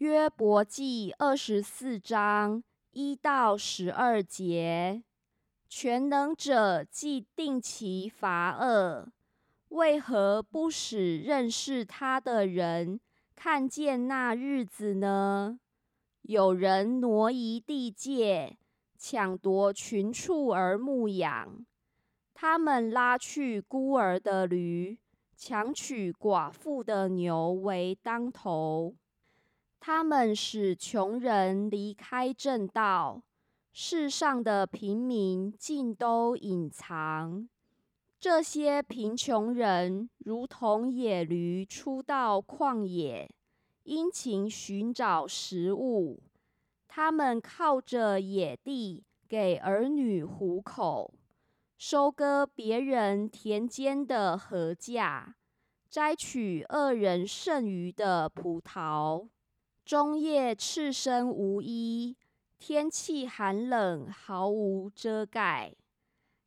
约伯记二十四章一到十二节。全能者既定其罚恶，为何不使认识他的人看见那日子呢？有人挪移地界，抢夺群畜而牧养；他们拉去孤儿的驴，强取寡妇的牛为当头。他们使穷人离开正道。世上的平民尽都隐藏，这些贫穷人如同野驴出到旷野，殷勤寻找食物。他们靠着野地给儿女糊口，收割别人田间的禾稼，摘取恶人剩余的葡萄，中夜赤身无衣。天气寒冷，毫无遮盖，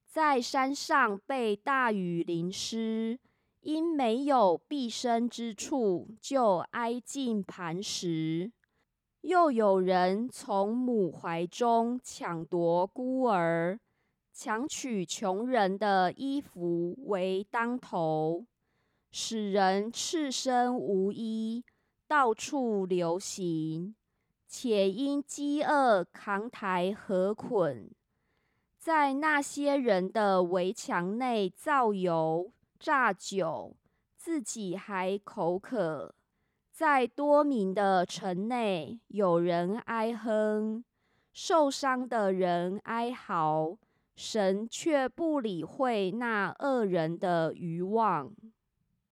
在山上被大雨淋湿，因没有避身之处，就挨近磐石。又有人从母怀中抢夺孤儿，抢取穷人的衣服为当头，使人赤身无衣，到处流行。且因饥饿扛抬河捆，在那些人的围墙内造油榨酒，自己还口渴。在多名的城内，有人哀哼，受伤的人哀嚎，神却不理会那恶人的愚妄。